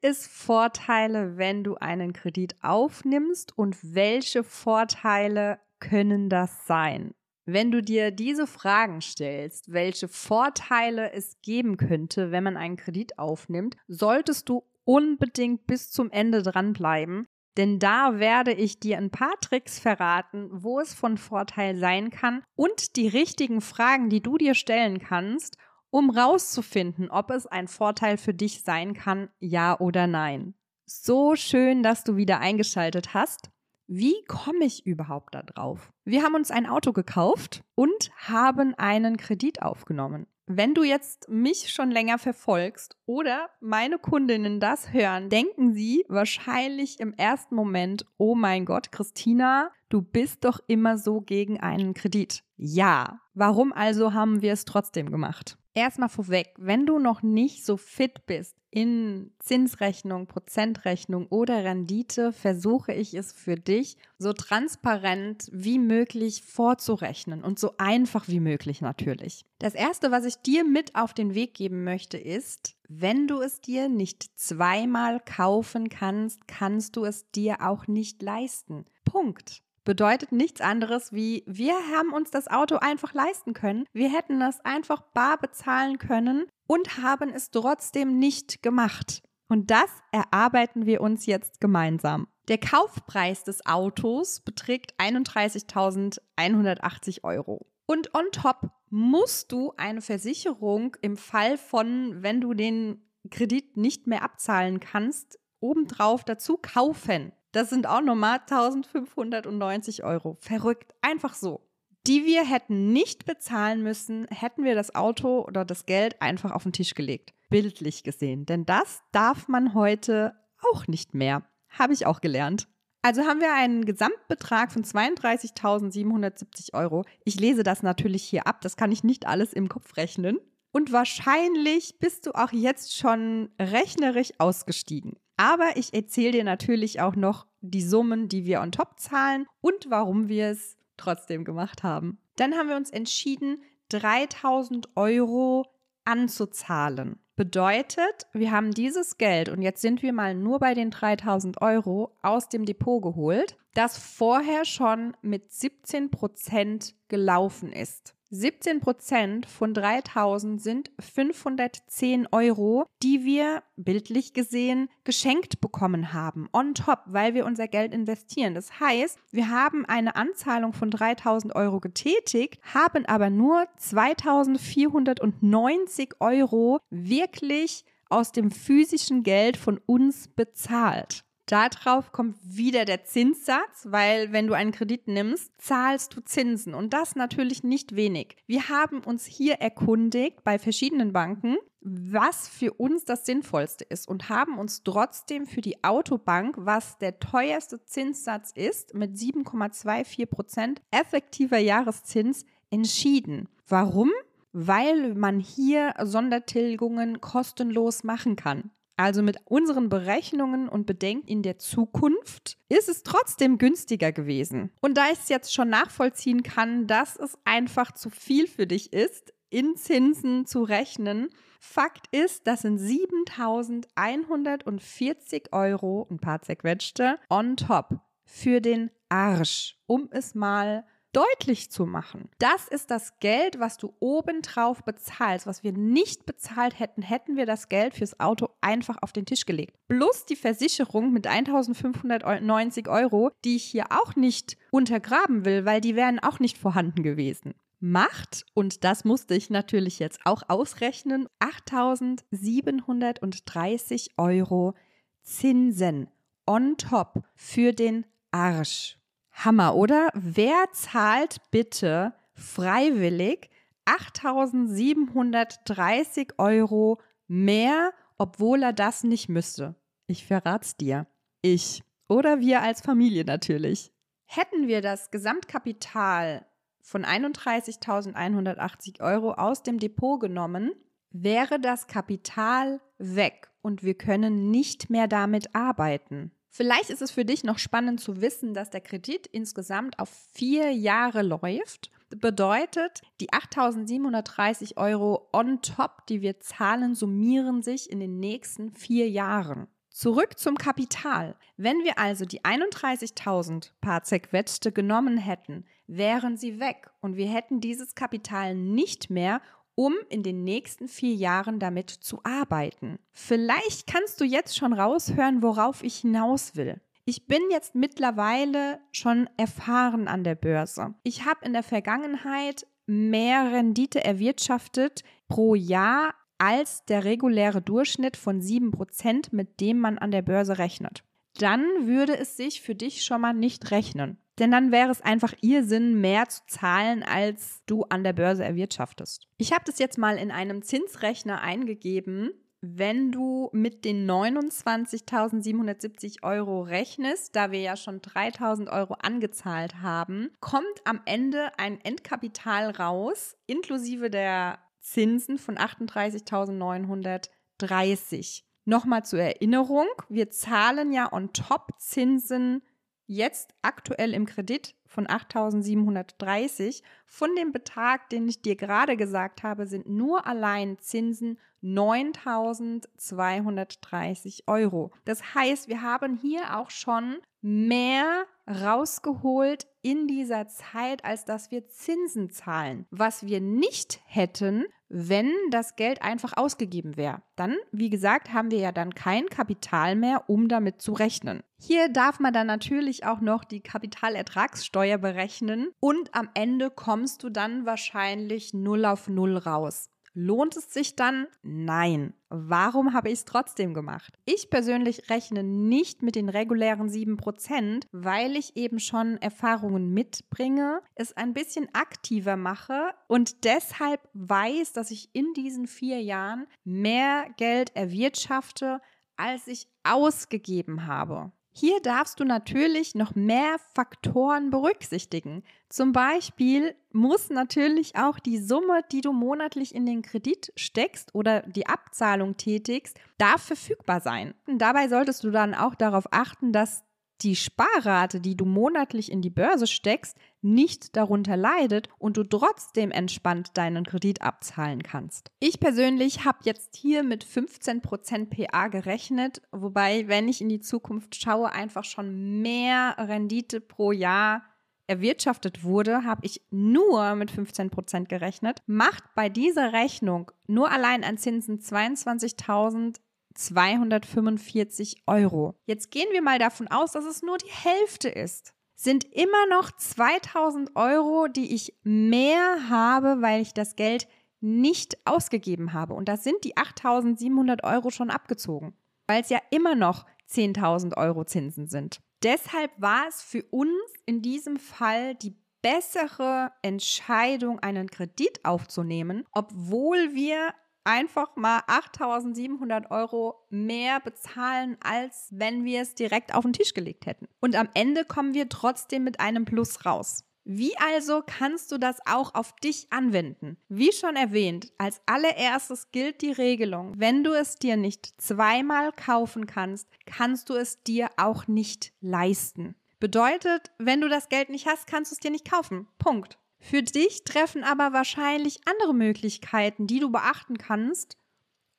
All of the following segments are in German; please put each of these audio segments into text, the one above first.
es Vorteile, wenn du einen Kredit aufnimmst und welche Vorteile können das sein? Wenn du dir diese Fragen stellst, welche Vorteile es geben könnte, wenn man einen Kredit aufnimmt, solltest du unbedingt bis zum Ende dranbleiben, denn da werde ich dir ein paar Tricks verraten, wo es von Vorteil sein kann und die richtigen Fragen, die du dir stellen kannst, um rauszufinden, ob es ein Vorteil für dich sein kann, ja oder nein. So schön, dass du wieder eingeschaltet hast. Wie komme ich überhaupt da drauf? Wir haben uns ein Auto gekauft und haben einen Kredit aufgenommen. Wenn du jetzt mich schon länger verfolgst oder meine Kundinnen das hören, denken sie wahrscheinlich im ersten Moment, oh mein Gott, Christina, du bist doch immer so gegen einen Kredit. Ja, warum also haben wir es trotzdem gemacht? Erstmal vorweg, wenn du noch nicht so fit bist in Zinsrechnung, Prozentrechnung oder Rendite, versuche ich es für dich so transparent wie möglich vorzurechnen und so einfach wie möglich natürlich. Das Erste, was ich dir mit auf den Weg geben möchte, ist, wenn du es dir nicht zweimal kaufen kannst, kannst du es dir auch nicht leisten. Punkt bedeutet nichts anderes wie, wir haben uns das Auto einfach leisten können. Wir hätten es einfach bar bezahlen können und haben es trotzdem nicht gemacht. Und das erarbeiten wir uns jetzt gemeinsam. Der Kaufpreis des Autos beträgt 31.180 Euro. Und on top musst du eine Versicherung im Fall von, wenn du den Kredit nicht mehr abzahlen kannst, obendrauf dazu kaufen. Das sind auch nochmal 1590 Euro. Verrückt. Einfach so. Die wir hätten nicht bezahlen müssen, hätten wir das Auto oder das Geld einfach auf den Tisch gelegt. Bildlich gesehen. Denn das darf man heute auch nicht mehr. Habe ich auch gelernt. Also haben wir einen Gesamtbetrag von 32.770 Euro. Ich lese das natürlich hier ab. Das kann ich nicht alles im Kopf rechnen. Und wahrscheinlich bist du auch jetzt schon rechnerisch ausgestiegen. Aber ich erzähle dir natürlich auch noch die Summen, die wir on top zahlen und warum wir es trotzdem gemacht haben. Dann haben wir uns entschieden, 3000 Euro anzuzahlen. Bedeutet, wir haben dieses Geld, und jetzt sind wir mal nur bei den 3000 Euro, aus dem Depot geholt, das vorher schon mit 17 Prozent gelaufen ist. 17 Prozent von 3000 sind 510 Euro, die wir bildlich gesehen geschenkt bekommen haben, on top, weil wir unser Geld investieren. Das heißt, wir haben eine Anzahlung von 3000 Euro getätigt, haben aber nur 2490 Euro wirklich aus dem physischen Geld von uns bezahlt. Darauf kommt wieder der Zinssatz, weil wenn du einen Kredit nimmst, zahlst du Zinsen und das natürlich nicht wenig. Wir haben uns hier erkundigt bei verschiedenen Banken, was für uns das Sinnvollste ist und haben uns trotzdem für die Autobank, was der teuerste Zinssatz ist, mit 7,24 Prozent effektiver Jahreszins entschieden. Warum? Weil man hier Sondertilgungen kostenlos machen kann. Also mit unseren Berechnungen und Bedenken in der Zukunft ist es trotzdem günstiger gewesen. Und da ich es jetzt schon nachvollziehen kann, dass es einfach zu viel für dich ist, in Zinsen zu rechnen, Fakt ist, das sind 7140 Euro, ein paar zerquetschte, on top für den Arsch, um es mal deutlich zu machen. Das ist das Geld, was du obendrauf bezahlst. Was wir nicht bezahlt hätten, hätten wir das Geld fürs Auto einfach auf den Tisch gelegt. Plus die Versicherung mit 1590 Euro, die ich hier auch nicht untergraben will, weil die wären auch nicht vorhanden gewesen macht, und das musste ich natürlich jetzt auch ausrechnen, 8.730 Euro Zinsen on top für den Arsch. Hammer, oder? Wer zahlt bitte freiwillig 8.730 Euro mehr, obwohl er das nicht müsste? Ich verrat's dir. Ich. Oder wir als Familie natürlich. Hätten wir das Gesamtkapital von 31.180 Euro aus dem Depot genommen, wäre das Kapital weg und wir können nicht mehr damit arbeiten. Vielleicht ist es für dich noch spannend zu wissen, dass der Kredit insgesamt auf vier Jahre läuft. Bedeutet, die 8.730 Euro on top, die wir zahlen, summieren sich in den nächsten vier Jahren. Zurück zum Kapital. Wenn wir also die 31.000 paar zerquetschte genommen hätten, wären sie weg und wir hätten dieses Kapital nicht mehr, um in den nächsten vier Jahren damit zu arbeiten. Vielleicht kannst du jetzt schon raushören, worauf ich hinaus will. Ich bin jetzt mittlerweile schon erfahren an der Börse. Ich habe in der Vergangenheit mehr Rendite erwirtschaftet pro Jahr als der reguläre Durchschnitt von 7%, mit dem man an der Börse rechnet. Dann würde es sich für dich schon mal nicht rechnen. Denn dann wäre es einfach ihr Sinn, mehr zu zahlen, als du an der Börse erwirtschaftest. Ich habe das jetzt mal in einem Zinsrechner eingegeben. Wenn du mit den 29.770 Euro rechnest, da wir ja schon 3.000 Euro angezahlt haben, kommt am Ende ein Endkapital raus, inklusive der Zinsen von 38.930. Nochmal zur Erinnerung, wir zahlen ja on top Zinsen jetzt aktuell im Kredit von 8.730. Von dem Betrag, den ich dir gerade gesagt habe, sind nur allein Zinsen 9.230 Euro. Das heißt, wir haben hier auch schon mehr rausgeholt in dieser Zeit, als dass wir Zinsen zahlen. Was wir nicht hätten, wenn das Geld einfach ausgegeben wäre. Dann, wie gesagt, haben wir ja dann kein Kapital mehr, um damit zu rechnen. Hier darf man dann natürlich auch noch die Kapitalertragssteuer berechnen und am Ende kommst du dann wahrscheinlich 0 auf 0 raus. Lohnt es sich dann? Nein. Warum habe ich es trotzdem gemacht? Ich persönlich rechne nicht mit den regulären 7%, weil ich eben schon Erfahrungen mitbringe, es ein bisschen aktiver mache und deshalb weiß, dass ich in diesen vier Jahren mehr Geld erwirtschafte, als ich ausgegeben habe. Hier darfst du natürlich noch mehr Faktoren berücksichtigen. Zum Beispiel muss natürlich auch die Summe, die du monatlich in den Kredit steckst oder die Abzahlung tätigst, darf verfügbar sein. Und dabei solltest du dann auch darauf achten, dass die Sparrate, die du monatlich in die Börse steckst, nicht darunter leidet und du trotzdem entspannt deinen Kredit abzahlen kannst. Ich persönlich habe jetzt hier mit 15% PA gerechnet, wobei, wenn ich in die Zukunft schaue, einfach schon mehr Rendite pro Jahr erwirtschaftet wurde, habe ich nur mit 15% gerechnet. Macht bei dieser Rechnung nur allein an Zinsen 22.000 245 Euro. Jetzt gehen wir mal davon aus, dass es nur die Hälfte ist. Sind immer noch 2000 Euro, die ich mehr habe, weil ich das Geld nicht ausgegeben habe. Und da sind die 8700 Euro schon abgezogen, weil es ja immer noch 10.000 Euro Zinsen sind. Deshalb war es für uns in diesem Fall die bessere Entscheidung, einen Kredit aufzunehmen, obwohl wir einfach mal 8700 Euro mehr bezahlen, als wenn wir es direkt auf den Tisch gelegt hätten. Und am Ende kommen wir trotzdem mit einem Plus raus. Wie also kannst du das auch auf dich anwenden? Wie schon erwähnt, als allererstes gilt die Regelung, wenn du es dir nicht zweimal kaufen kannst, kannst du es dir auch nicht leisten. Bedeutet, wenn du das Geld nicht hast, kannst du es dir nicht kaufen. Punkt. Für dich treffen aber wahrscheinlich andere Möglichkeiten, die du beachten kannst,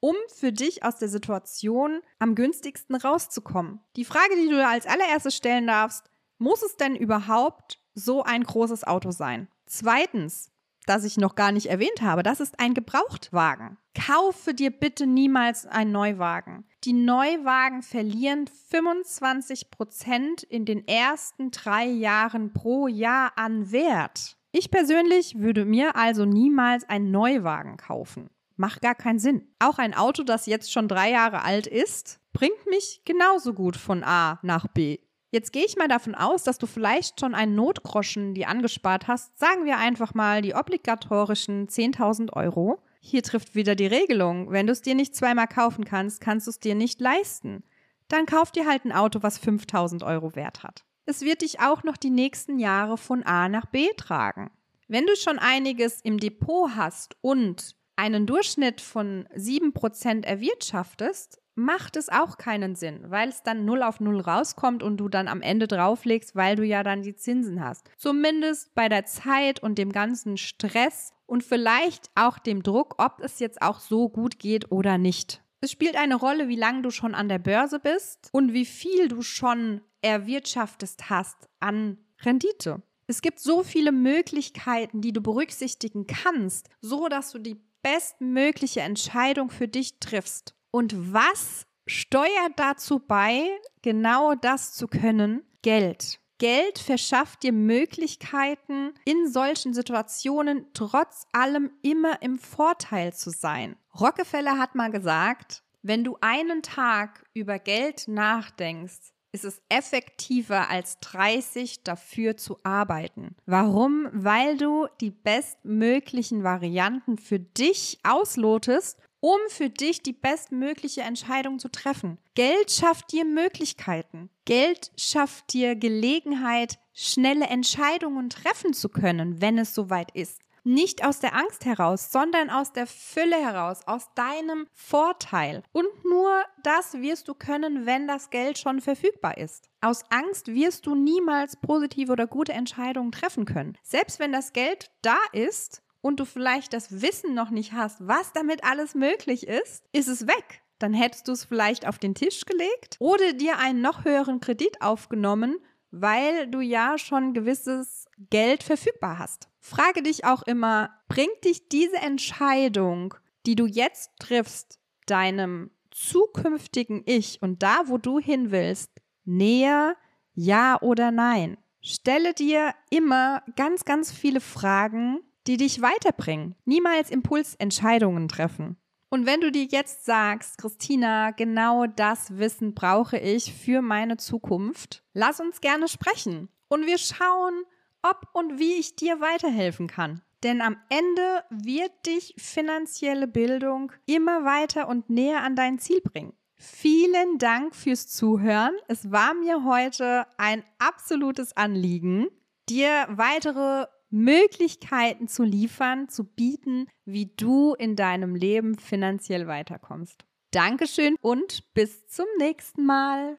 um für dich aus der Situation am günstigsten rauszukommen. Die Frage, die du als allererstes stellen darfst, muss es denn überhaupt so ein großes Auto sein? Zweitens, das ich noch gar nicht erwähnt habe, das ist ein Gebrauchtwagen. Kaufe dir bitte niemals einen Neuwagen. Die Neuwagen verlieren 25 Prozent in den ersten drei Jahren pro Jahr an Wert. Ich persönlich würde mir also niemals einen Neuwagen kaufen. Macht gar keinen Sinn. Auch ein Auto, das jetzt schon drei Jahre alt ist, bringt mich genauso gut von A nach B. Jetzt gehe ich mal davon aus, dass du vielleicht schon einen Notgroschen die angespart hast. Sagen wir einfach mal die obligatorischen 10.000 Euro. Hier trifft wieder die Regelung. Wenn du es dir nicht zweimal kaufen kannst, kannst du es dir nicht leisten. dann kauf dir halt ein Auto, was 5000 Euro wert hat. Es wird dich auch noch die nächsten Jahre von A nach B tragen. Wenn du schon einiges im Depot hast und einen Durchschnitt von 7% erwirtschaftest, macht es auch keinen Sinn, weil es dann 0 auf 0 rauskommt und du dann am Ende drauflegst, weil du ja dann die Zinsen hast. Zumindest bei der Zeit und dem ganzen Stress und vielleicht auch dem Druck, ob es jetzt auch so gut geht oder nicht. Es spielt eine Rolle, wie lange du schon an der Börse bist und wie viel du schon erwirtschaftest hast an Rendite. Es gibt so viele Möglichkeiten, die du berücksichtigen kannst, so dass du die bestmögliche Entscheidung für dich triffst. Und was steuert dazu bei, genau das zu können? Geld. Geld verschafft dir Möglichkeiten, in solchen Situationen trotz allem immer im Vorteil zu sein. Rockefeller hat mal gesagt, wenn du einen Tag über Geld nachdenkst, ist es effektiver als 30 dafür zu arbeiten. Warum? Weil du die bestmöglichen Varianten für dich auslotest um für dich die bestmögliche Entscheidung zu treffen. Geld schafft dir Möglichkeiten. Geld schafft dir Gelegenheit, schnelle Entscheidungen treffen zu können, wenn es soweit ist. Nicht aus der Angst heraus, sondern aus der Fülle heraus, aus deinem Vorteil. Und nur das wirst du können, wenn das Geld schon verfügbar ist. Aus Angst wirst du niemals positive oder gute Entscheidungen treffen können. Selbst wenn das Geld da ist, und du vielleicht das Wissen noch nicht hast, was damit alles möglich ist, ist es weg. Dann hättest du es vielleicht auf den Tisch gelegt oder dir einen noch höheren Kredit aufgenommen, weil du ja schon gewisses Geld verfügbar hast. Frage dich auch immer, bringt dich diese Entscheidung, die du jetzt triffst, deinem zukünftigen Ich und da, wo du hin willst, näher, ja oder nein? Stelle dir immer ganz, ganz viele Fragen, die dich weiterbringen. Niemals Impulsentscheidungen treffen. Und wenn du dir jetzt sagst, Christina, genau das Wissen brauche ich für meine Zukunft, lass uns gerne sprechen und wir schauen, ob und wie ich dir weiterhelfen kann. Denn am Ende wird dich finanzielle Bildung immer weiter und näher an dein Ziel bringen. Vielen Dank fürs Zuhören. Es war mir heute ein absolutes Anliegen, dir weitere Möglichkeiten zu liefern, zu bieten, wie du in deinem Leben finanziell weiterkommst. Dankeschön und bis zum nächsten Mal.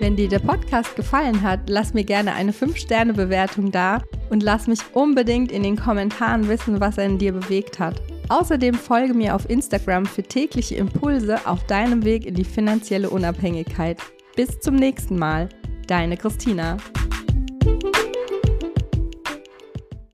Wenn dir der Podcast gefallen hat, lass mir gerne eine 5-Sterne-Bewertung da und lass mich unbedingt in den Kommentaren wissen, was er in dir bewegt hat. Außerdem folge mir auf Instagram für tägliche Impulse auf deinem Weg in die finanzielle Unabhängigkeit. Bis zum nächsten Mal. Deine Christina.